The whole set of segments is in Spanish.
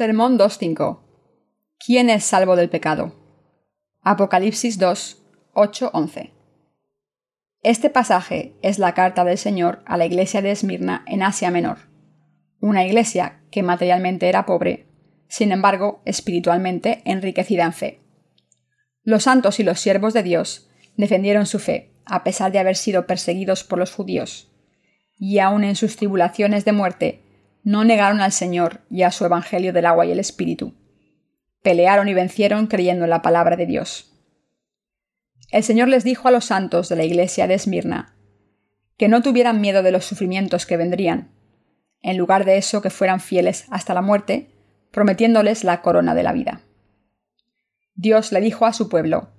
Sermón 2.5. ¿Quién es salvo del pecado? Apocalipsis 2, 8, 11. Este pasaje es la carta del Señor a la iglesia de Esmirna en Asia Menor, una iglesia que materialmente era pobre, sin embargo, espiritualmente enriquecida en fe. Los santos y los siervos de Dios defendieron su fe, a pesar de haber sido perseguidos por los judíos, y aun en sus tribulaciones de muerte no negaron al Señor y a su Evangelio del agua y el Espíritu. Pelearon y vencieron creyendo en la palabra de Dios. El Señor les dijo a los santos de la iglesia de Esmirna que no tuvieran miedo de los sufrimientos que vendrían, en lugar de eso que fueran fieles hasta la muerte, prometiéndoles la corona de la vida. Dios le dijo a su pueblo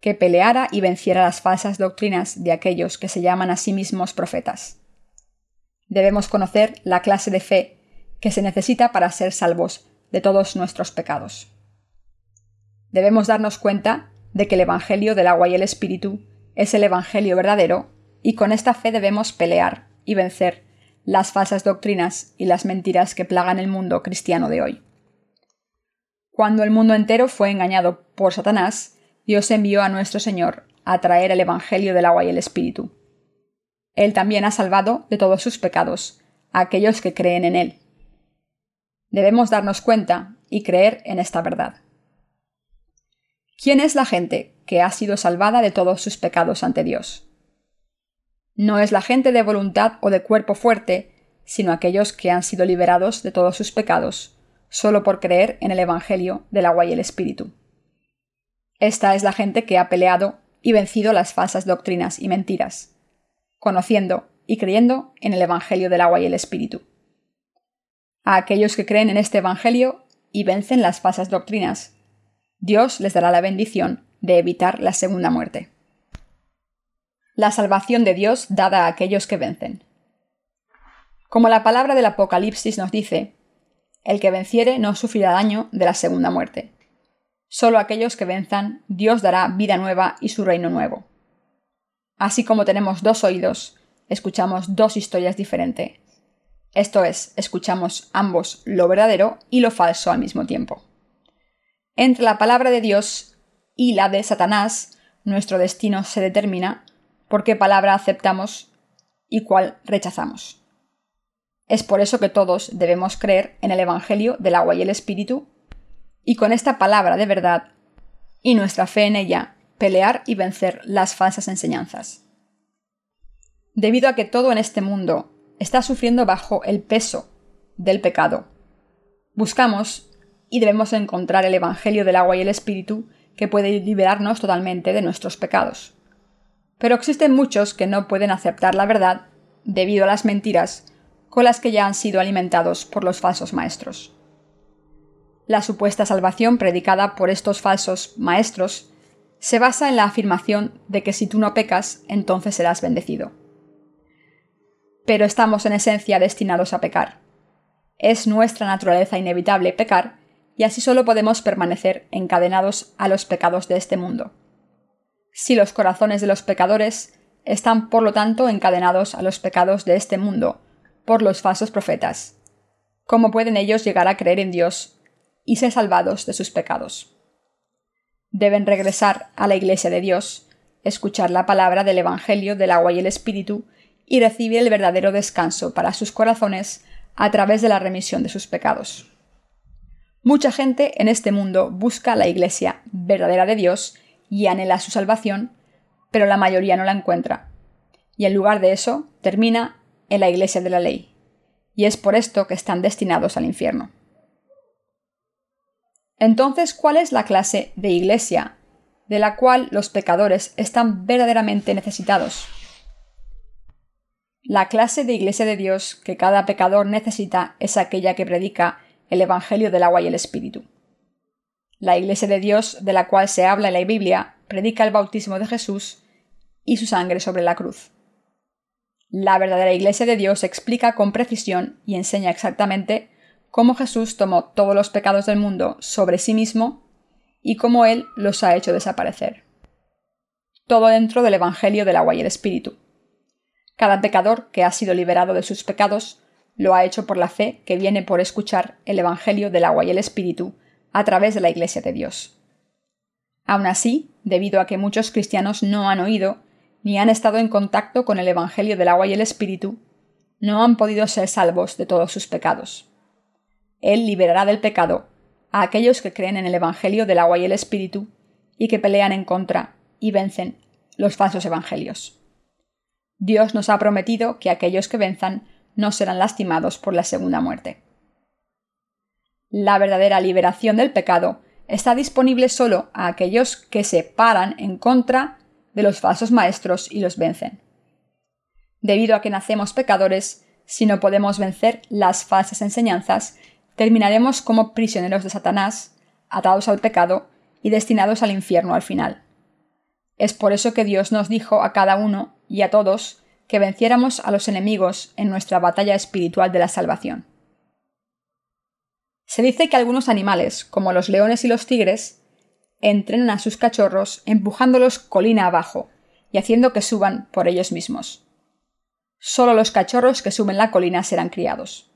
que peleara y venciera las falsas doctrinas de aquellos que se llaman a sí mismos profetas debemos conocer la clase de fe que se necesita para ser salvos de todos nuestros pecados. Debemos darnos cuenta de que el Evangelio del agua y el Espíritu es el Evangelio verdadero y con esta fe debemos pelear y vencer las falsas doctrinas y las mentiras que plagan el mundo cristiano de hoy. Cuando el mundo entero fue engañado por Satanás, Dios envió a nuestro Señor a traer el Evangelio del agua y el Espíritu. Él también ha salvado de todos sus pecados a aquellos que creen en Él. Debemos darnos cuenta y creer en esta verdad. ¿Quién es la gente que ha sido salvada de todos sus pecados ante Dios? No es la gente de voluntad o de cuerpo fuerte, sino aquellos que han sido liberados de todos sus pecados, solo por creer en el Evangelio del agua y el Espíritu. Esta es la gente que ha peleado y vencido las falsas doctrinas y mentiras conociendo y creyendo en el Evangelio del agua y el Espíritu. A aquellos que creen en este Evangelio y vencen las falsas doctrinas, Dios les dará la bendición de evitar la segunda muerte. La salvación de Dios dada a aquellos que vencen. Como la palabra del Apocalipsis nos dice, el que venciere no sufrirá daño de la segunda muerte. Solo aquellos que venzan, Dios dará vida nueva y su reino nuevo. Así como tenemos dos oídos, escuchamos dos historias diferentes. Esto es, escuchamos ambos lo verdadero y lo falso al mismo tiempo. Entre la palabra de Dios y la de Satanás, nuestro destino se determina por qué palabra aceptamos y cuál rechazamos. Es por eso que todos debemos creer en el Evangelio del agua y el Espíritu, y con esta palabra de verdad y nuestra fe en ella pelear y vencer las falsas enseñanzas. Debido a que todo en este mundo está sufriendo bajo el peso del pecado, buscamos y debemos encontrar el Evangelio del agua y el Espíritu que puede liberarnos totalmente de nuestros pecados. Pero existen muchos que no pueden aceptar la verdad debido a las mentiras con las que ya han sido alimentados por los falsos maestros. La supuesta salvación predicada por estos falsos maestros se basa en la afirmación de que si tú no pecas, entonces serás bendecido. Pero estamos en esencia destinados a pecar. Es nuestra naturaleza inevitable pecar, y así solo podemos permanecer encadenados a los pecados de este mundo. Si los corazones de los pecadores están por lo tanto encadenados a los pecados de este mundo por los falsos profetas, ¿cómo pueden ellos llegar a creer en Dios y ser salvados de sus pecados? Deben regresar a la Iglesia de Dios, escuchar la palabra del Evangelio del agua y el Espíritu y recibir el verdadero descanso para sus corazones a través de la remisión de sus pecados. Mucha gente en este mundo busca la Iglesia verdadera de Dios y anhela su salvación, pero la mayoría no la encuentra. Y en lugar de eso, termina en la Iglesia de la ley. Y es por esto que están destinados al infierno. Entonces, ¿cuál es la clase de iglesia de la cual los pecadores están verdaderamente necesitados? La clase de iglesia de Dios que cada pecador necesita es aquella que predica el Evangelio del agua y el Espíritu. La iglesia de Dios de la cual se habla en la Biblia predica el bautismo de Jesús y su sangre sobre la cruz. La verdadera iglesia de Dios explica con precisión y enseña exactamente cómo Jesús tomó todos los pecados del mundo sobre sí mismo y cómo Él los ha hecho desaparecer. Todo dentro del Evangelio del agua y el Espíritu. Cada pecador que ha sido liberado de sus pecados lo ha hecho por la fe que viene por escuchar el Evangelio del agua y el Espíritu a través de la Iglesia de Dios. Aun así, debido a que muchos cristianos no han oído ni han estado en contacto con el Evangelio del agua y el Espíritu, no han podido ser salvos de todos sus pecados. Él liberará del pecado a aquellos que creen en el Evangelio del agua y el Espíritu y que pelean en contra y vencen los falsos evangelios. Dios nos ha prometido que aquellos que venzan no serán lastimados por la segunda muerte. La verdadera liberación del pecado está disponible solo a aquellos que se paran en contra de los falsos maestros y los vencen. Debido a que nacemos pecadores, si no podemos vencer las falsas enseñanzas, terminaremos como prisioneros de Satanás, atados al pecado y destinados al infierno al final. Es por eso que Dios nos dijo a cada uno y a todos que venciéramos a los enemigos en nuestra batalla espiritual de la salvación. Se dice que algunos animales, como los leones y los tigres, entrenan a sus cachorros empujándolos colina abajo y haciendo que suban por ellos mismos. Solo los cachorros que suben la colina serán criados.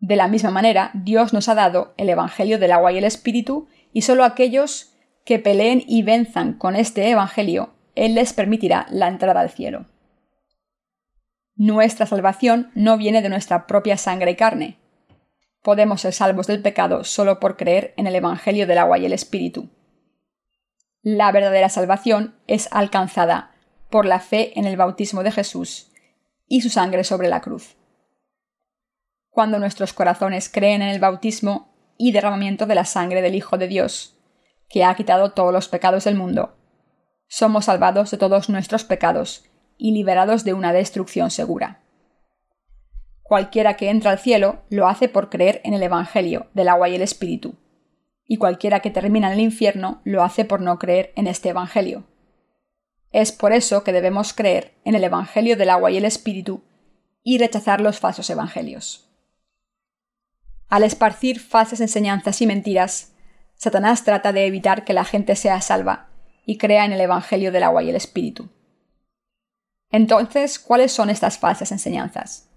De la misma manera, Dios nos ha dado el Evangelio del agua y el Espíritu, y solo aquellos que peleen y venzan con este Evangelio, Él les permitirá la entrada al cielo. Nuestra salvación no viene de nuestra propia sangre y carne. Podemos ser salvos del pecado solo por creer en el Evangelio del agua y el Espíritu. La verdadera salvación es alcanzada por la fe en el bautismo de Jesús y su sangre sobre la cruz. Cuando nuestros corazones creen en el bautismo y derramamiento de la sangre del Hijo de Dios, que ha quitado todos los pecados del mundo, somos salvados de todos nuestros pecados y liberados de una destrucción segura. Cualquiera que entra al cielo lo hace por creer en el Evangelio del agua y el Espíritu, y cualquiera que termina en el infierno lo hace por no creer en este Evangelio. Es por eso que debemos creer en el Evangelio del agua y el Espíritu y rechazar los falsos Evangelios. Al esparcir falsas enseñanzas y mentiras, Satanás trata de evitar que la gente sea salva y crea en el Evangelio del agua y el Espíritu. Entonces, ¿cuáles son estas falsas enseñanzas?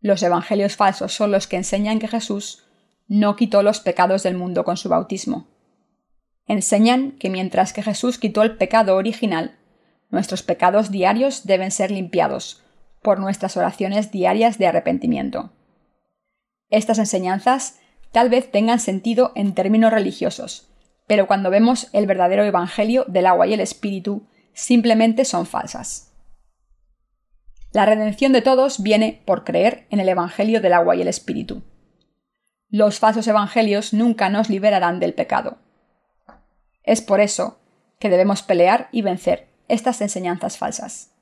Los evangelios falsos son los que enseñan que Jesús no quitó los pecados del mundo con su bautismo. Enseñan que mientras que Jesús quitó el pecado original, nuestros pecados diarios deben ser limpiados por nuestras oraciones diarias de arrepentimiento. Estas enseñanzas tal vez tengan sentido en términos religiosos, pero cuando vemos el verdadero Evangelio del agua y el Espíritu, simplemente son falsas. La redención de todos viene por creer en el Evangelio del agua y el Espíritu. Los falsos evangelios nunca nos liberarán del pecado. Es por eso que debemos pelear y vencer estas enseñanzas falsas.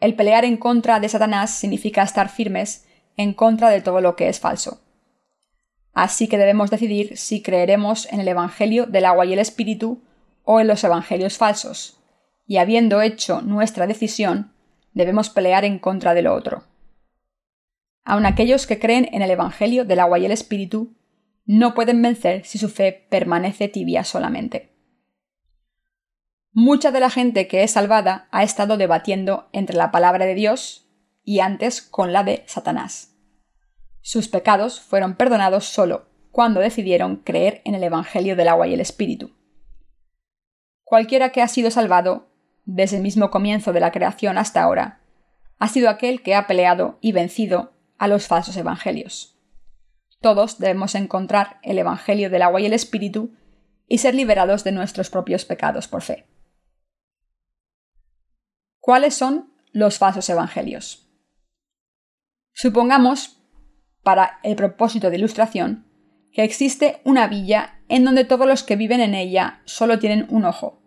El pelear en contra de Satanás significa estar firmes en contra de todo lo que es falso. Así que debemos decidir si creeremos en el Evangelio del agua y el Espíritu o en los Evangelios falsos, y habiendo hecho nuestra decisión, debemos pelear en contra de lo otro. Aun aquellos que creen en el Evangelio del agua y el Espíritu no pueden vencer si su fe permanece tibia solamente. Mucha de la gente que es salvada ha estado debatiendo entre la palabra de Dios y antes con la de Satanás. Sus pecados fueron perdonados solo cuando decidieron creer en el Evangelio del agua y el Espíritu. Cualquiera que ha sido salvado desde el mismo comienzo de la creación hasta ahora, ha sido aquel que ha peleado y vencido a los falsos evangelios. Todos debemos encontrar el Evangelio del agua y el Espíritu y ser liberados de nuestros propios pecados por fe. ¿Cuáles son los falsos evangelios? Supongamos, para el propósito de ilustración, que existe una villa en donde todos los que viven en ella solo tienen un ojo,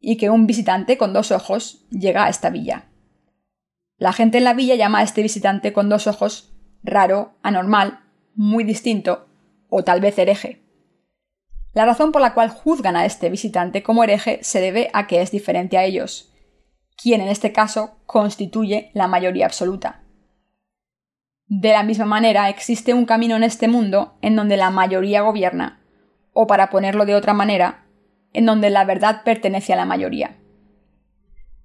y que un visitante con dos ojos llega a esta villa. La gente en la villa llama a este visitante con dos ojos raro, anormal, muy distinto o tal vez hereje. La razón por la cual juzgan a este visitante como hereje se debe a que es diferente a ellos, quien en este caso constituye la mayoría absoluta. De la misma manera, existe un camino en este mundo en donde la mayoría gobierna, o para ponerlo de otra manera, en donde la verdad pertenece a la mayoría.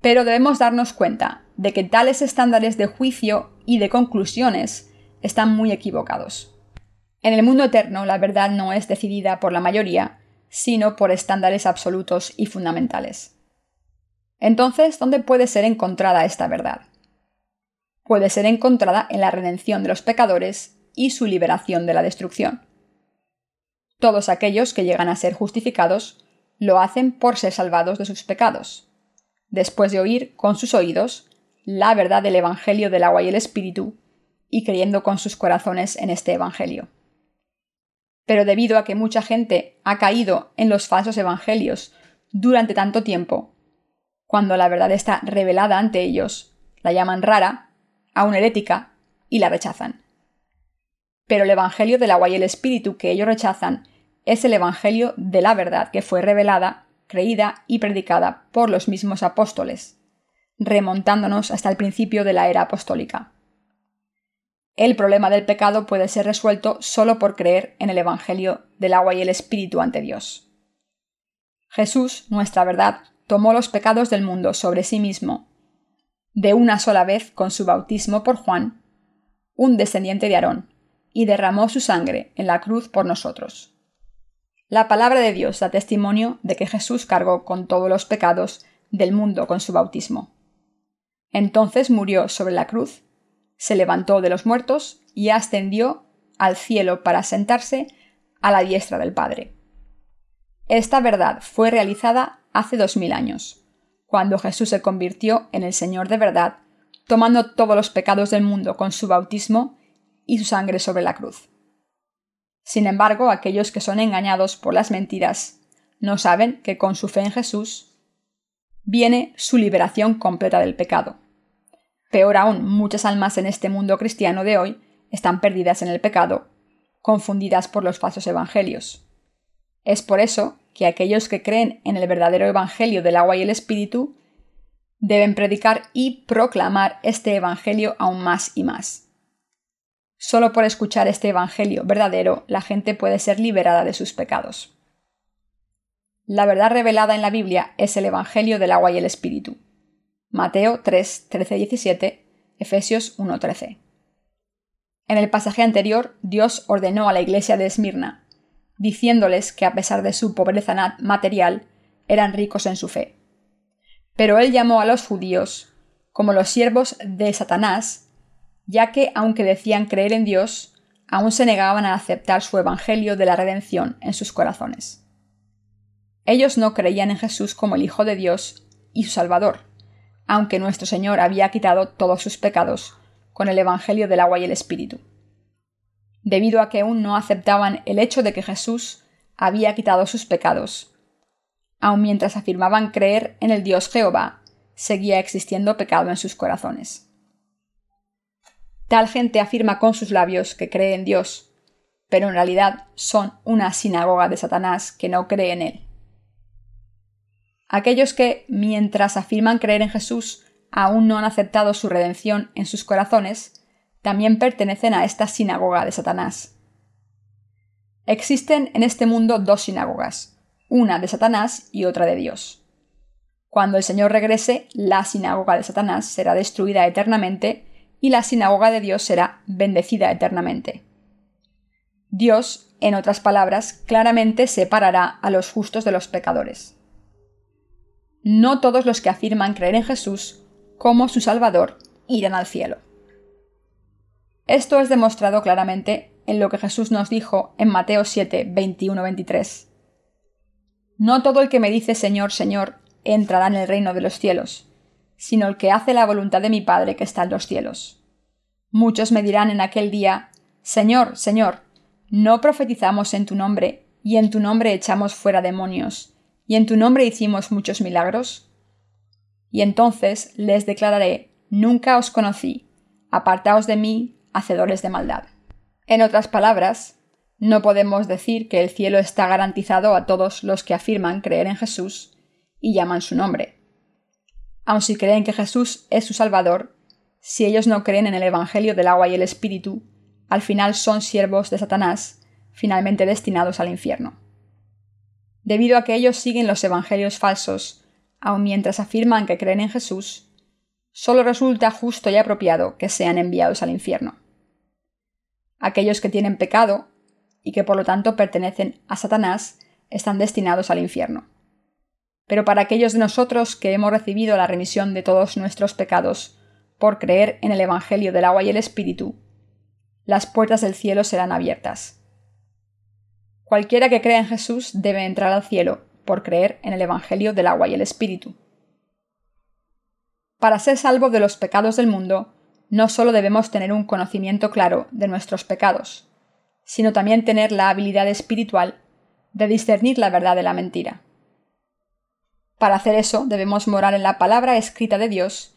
Pero debemos darnos cuenta de que tales estándares de juicio y de conclusiones están muy equivocados. En el mundo eterno la verdad no es decidida por la mayoría, sino por estándares absolutos y fundamentales. Entonces, ¿dónde puede ser encontrada esta verdad? Puede ser encontrada en la redención de los pecadores y su liberación de la destrucción. Todos aquellos que llegan a ser justificados lo hacen por ser salvados de sus pecados, después de oír con sus oídos la verdad del Evangelio del agua y el Espíritu, y creyendo con sus corazones en este Evangelio. Pero debido a que mucha gente ha caído en los falsos Evangelios durante tanto tiempo, cuando la verdad está revelada ante ellos, la llaman rara, aún herética, y la rechazan. Pero el Evangelio del agua y el Espíritu que ellos rechazan es el Evangelio de la verdad que fue revelada, creída y predicada por los mismos apóstoles, remontándonos hasta el principio de la era apostólica. El problema del pecado puede ser resuelto solo por creer en el Evangelio del agua y el Espíritu ante Dios. Jesús, nuestra verdad, tomó los pecados del mundo sobre sí mismo, de una sola vez con su bautismo por Juan, un descendiente de Aarón, y derramó su sangre en la cruz por nosotros. La palabra de Dios da testimonio de que Jesús cargó con todos los pecados del mundo con su bautismo. Entonces murió sobre la cruz, se levantó de los muertos y ascendió al cielo para sentarse a la diestra del Padre. Esta verdad fue realizada hace dos mil años, cuando Jesús se convirtió en el Señor de verdad, tomando todos los pecados del mundo con su bautismo y su sangre sobre la cruz. Sin embargo, aquellos que son engañados por las mentiras no saben que con su fe en Jesús viene su liberación completa del pecado. Peor aún, muchas almas en este mundo cristiano de hoy están perdidas en el pecado, confundidas por los falsos evangelios. Es por eso que aquellos que creen en el verdadero Evangelio del agua y el Espíritu deben predicar y proclamar este Evangelio aún más y más. Solo por escuchar este Evangelio verdadero la gente puede ser liberada de sus pecados. La verdad revelada en la Biblia es el Evangelio del agua y el Espíritu. Mateo 3, 13, 17, Efesios 1, 13. En el pasaje anterior, Dios ordenó a la iglesia de Esmirna diciéndoles que a pesar de su pobreza material, eran ricos en su fe. Pero él llamó a los judíos como los siervos de Satanás, ya que, aunque decían creer en Dios, aún se negaban a aceptar su Evangelio de la redención en sus corazones. Ellos no creían en Jesús como el Hijo de Dios y su Salvador, aunque nuestro Señor había quitado todos sus pecados con el Evangelio del agua y el Espíritu debido a que aún no aceptaban el hecho de que Jesús había quitado sus pecados. Aun mientras afirmaban creer en el Dios Jehová, seguía existiendo pecado en sus corazones. Tal gente afirma con sus labios que cree en Dios, pero en realidad son una sinagoga de Satanás que no cree en él. Aquellos que, mientras afirman creer en Jesús, aún no han aceptado su redención en sus corazones, también pertenecen a esta sinagoga de Satanás. Existen en este mundo dos sinagogas, una de Satanás y otra de Dios. Cuando el Señor regrese, la sinagoga de Satanás será destruida eternamente y la sinagoga de Dios será bendecida eternamente. Dios, en otras palabras, claramente separará a los justos de los pecadores. No todos los que afirman creer en Jesús como su Salvador irán al cielo. Esto es demostrado claramente en lo que Jesús nos dijo en Mateo 7, 21, 23. No todo el que me dice Señor, Señor, entrará en el reino de los cielos, sino el que hace la voluntad de mi Padre que está en los cielos. Muchos me dirán en aquel día, Señor, Señor, ¿no profetizamos en tu nombre, y en tu nombre echamos fuera demonios, y en tu nombre hicimos muchos milagros? Y entonces les declararé, Nunca os conocí, apartaos de mí, hacedores de maldad. En otras palabras, no podemos decir que el cielo está garantizado a todos los que afirman creer en Jesús y llaman su nombre. Aun si creen que Jesús es su Salvador, si ellos no creen en el Evangelio del agua y el Espíritu, al final son siervos de Satanás, finalmente destinados al infierno. Debido a que ellos siguen los Evangelios falsos, aun mientras afirman que creen en Jesús, solo resulta justo y apropiado que sean enviados al infierno. Aquellos que tienen pecado y que por lo tanto pertenecen a Satanás están destinados al infierno. Pero para aquellos de nosotros que hemos recibido la remisión de todos nuestros pecados por creer en el Evangelio del agua y el Espíritu, las puertas del cielo serán abiertas. Cualquiera que crea en Jesús debe entrar al cielo por creer en el Evangelio del agua y el Espíritu. Para ser salvo de los pecados del mundo, no solo debemos tener un conocimiento claro de nuestros pecados, sino también tener la habilidad espiritual de discernir la verdad de la mentira. Para hacer eso debemos morar en la palabra escrita de Dios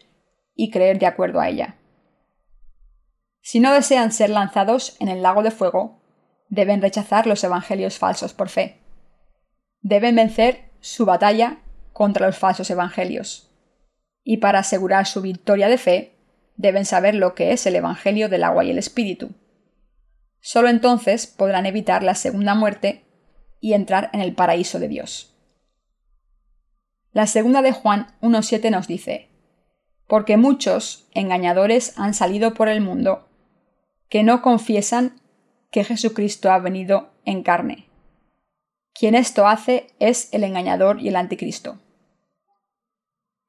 y creer de acuerdo a ella. Si no desean ser lanzados en el lago de fuego, deben rechazar los evangelios falsos por fe. Deben vencer su batalla contra los falsos evangelios. Y para asegurar su victoria de fe, deben saber lo que es el Evangelio del agua y el Espíritu. Solo entonces podrán evitar la segunda muerte y entrar en el paraíso de Dios. La segunda de Juan 1.7 nos dice, Porque muchos engañadores han salido por el mundo, que no confiesan que Jesucristo ha venido en carne. Quien esto hace es el engañador y el anticristo.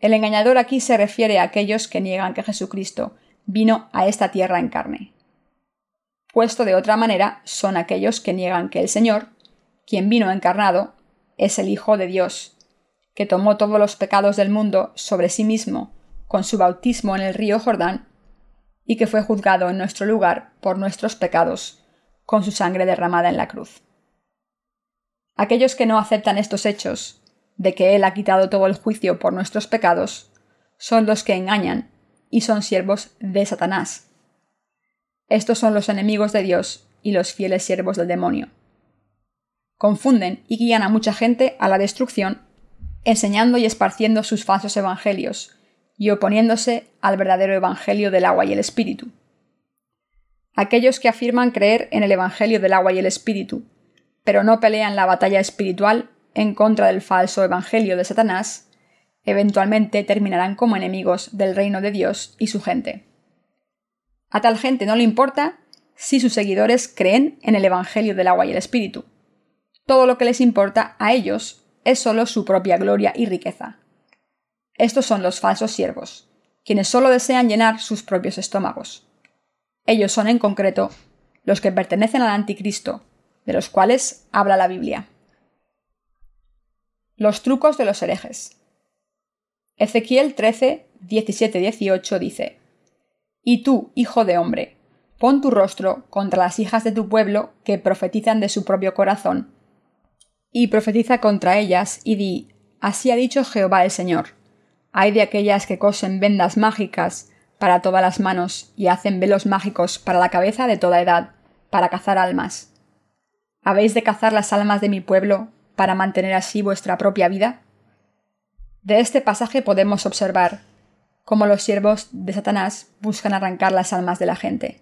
El engañador aquí se refiere a aquellos que niegan que Jesucristo vino a esta tierra en carne. Puesto de otra manera, son aquellos que niegan que el Señor, quien vino encarnado, es el Hijo de Dios, que tomó todos los pecados del mundo sobre sí mismo con su bautismo en el río Jordán, y que fue juzgado en nuestro lugar por nuestros pecados, con su sangre derramada en la cruz. Aquellos que no aceptan estos hechos de que Él ha quitado todo el juicio por nuestros pecados, son los que engañan y son siervos de Satanás. Estos son los enemigos de Dios y los fieles siervos del demonio. Confunden y guían a mucha gente a la destrucción, enseñando y esparciendo sus falsos evangelios y oponiéndose al verdadero evangelio del agua y el espíritu. Aquellos que afirman creer en el evangelio del agua y el espíritu, pero no pelean la batalla espiritual en contra del falso evangelio de Satanás, eventualmente terminarán como enemigos del reino de Dios y su gente. A tal gente no le importa si sus seguidores creen en el evangelio del agua y el espíritu. Todo lo que les importa a ellos es solo su propia gloria y riqueza. Estos son los falsos siervos, quienes solo desean llenar sus propios estómagos. Ellos son en concreto los que pertenecen al anticristo, de los cuales habla la Biblia. Los trucos de los herejes. Ezequiel 13, 17, 18 dice, Y tú, hijo de hombre, pon tu rostro contra las hijas de tu pueblo que profetizan de su propio corazón, y profetiza contra ellas, y di, Así ha dicho Jehová el Señor. Hay de aquellas que cosen vendas mágicas para todas las manos y hacen velos mágicos para la cabeza de toda edad, para cazar almas. ¿Habéis de cazar las almas de mi pueblo para mantener así vuestra propia vida? De este pasaje podemos observar cómo los siervos de Satanás buscan arrancar las almas de la gente.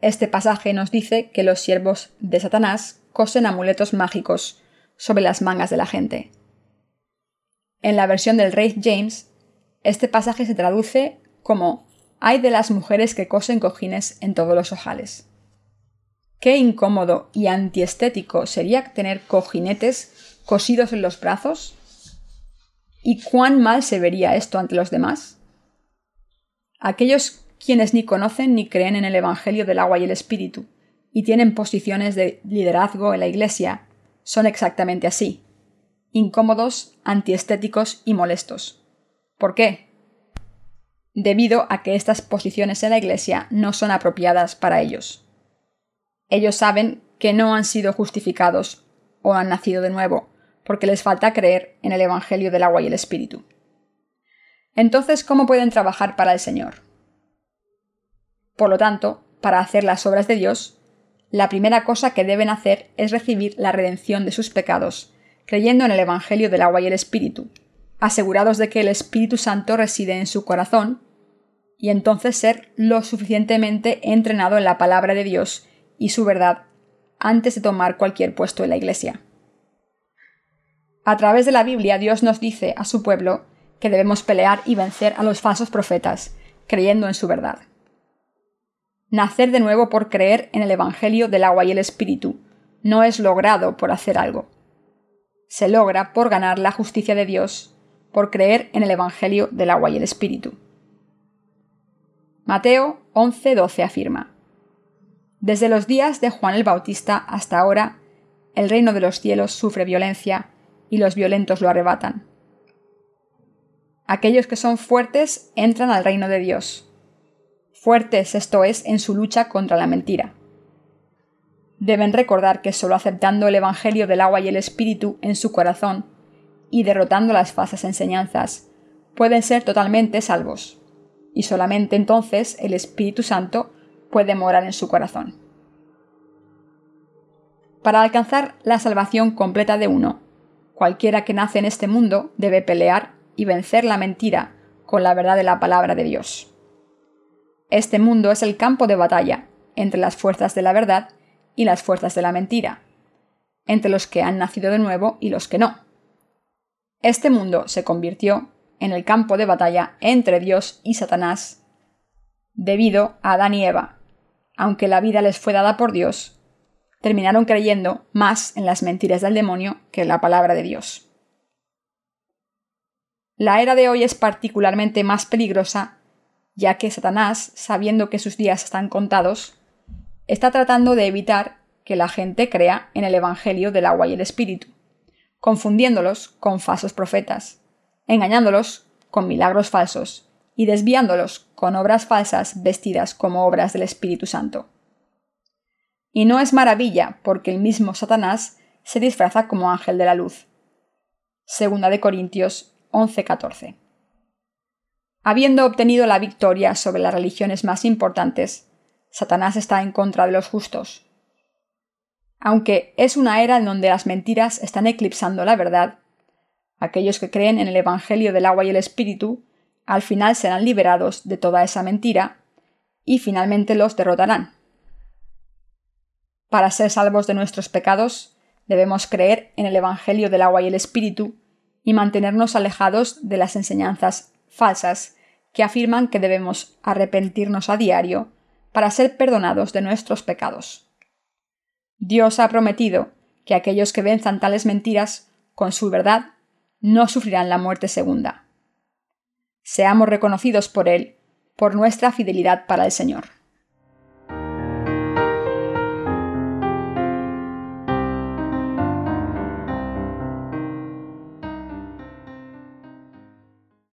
Este pasaje nos dice que los siervos de Satanás cosen amuletos mágicos sobre las mangas de la gente. En la versión del rey James, este pasaje se traduce como hay de las mujeres que cosen cojines en todos los ojales. Qué incómodo y antiestético sería tener cojinetes cosidos en los brazos. ¿Y cuán mal se vería esto ante los demás? Aquellos quienes ni conocen ni creen en el Evangelio del agua y el Espíritu, y tienen posiciones de liderazgo en la Iglesia, son exactamente así, incómodos, antiestéticos y molestos. ¿Por qué? Debido a que estas posiciones en la Iglesia no son apropiadas para ellos. Ellos saben que no han sido justificados o han nacido de nuevo, porque les falta creer en el Evangelio del agua y el Espíritu. Entonces, ¿cómo pueden trabajar para el Señor? Por lo tanto, para hacer las obras de Dios, la primera cosa que deben hacer es recibir la redención de sus pecados, creyendo en el Evangelio del agua y el Espíritu, asegurados de que el Espíritu Santo reside en su corazón, y entonces ser lo suficientemente entrenado en la palabra de Dios y su verdad antes de tomar cualquier puesto en la Iglesia. A través de la Biblia Dios nos dice a su pueblo que debemos pelear y vencer a los falsos profetas, creyendo en su verdad. Nacer de nuevo por creer en el Evangelio del agua y el Espíritu no es logrado por hacer algo. Se logra por ganar la justicia de Dios, por creer en el Evangelio del agua y el Espíritu. Mateo 11:12 afirma, Desde los días de Juan el Bautista hasta ahora, el reino de los cielos sufre violencia y los violentos lo arrebatan. Aquellos que son fuertes entran al reino de Dios. Fuertes esto es en su lucha contra la mentira. Deben recordar que solo aceptando el Evangelio del agua y el Espíritu en su corazón y derrotando las falsas enseñanzas, pueden ser totalmente salvos y solamente entonces el Espíritu Santo puede morar en su corazón. Para alcanzar la salvación completa de uno, cualquiera que nace en este mundo debe pelear y vencer la mentira con la verdad de la palabra de Dios. Este mundo es el campo de batalla entre las fuerzas de la verdad y las fuerzas de la mentira, entre los que han nacido de nuevo y los que no. Este mundo se convirtió en el campo de batalla entre Dios y Satanás, debido a Adán y Eva. Aunque la vida les fue dada por Dios, terminaron creyendo más en las mentiras del demonio que en la palabra de Dios. La era de hoy es particularmente más peligrosa, ya que Satanás, sabiendo que sus días están contados, está tratando de evitar que la gente crea en el Evangelio del agua y el Espíritu, confundiéndolos con falsos profetas engañándolos con milagros falsos y desviándolos con obras falsas vestidas como obras del Espíritu Santo. Y no es maravilla porque el mismo Satanás se disfraza como ángel de la luz. Segunda de Corintios 11:14. Habiendo obtenido la victoria sobre las religiones más importantes, Satanás está en contra de los justos. Aunque es una era en donde las mentiras están eclipsando la verdad, Aquellos que creen en el Evangelio del agua y el Espíritu, al final serán liberados de toda esa mentira y finalmente los derrotarán. Para ser salvos de nuestros pecados, debemos creer en el Evangelio del agua y el Espíritu y mantenernos alejados de las enseñanzas falsas que afirman que debemos arrepentirnos a diario para ser perdonados de nuestros pecados. Dios ha prometido que aquellos que venzan tales mentiras con su verdad no sufrirán la muerte segunda. Seamos reconocidos por Él, por nuestra fidelidad para el Señor.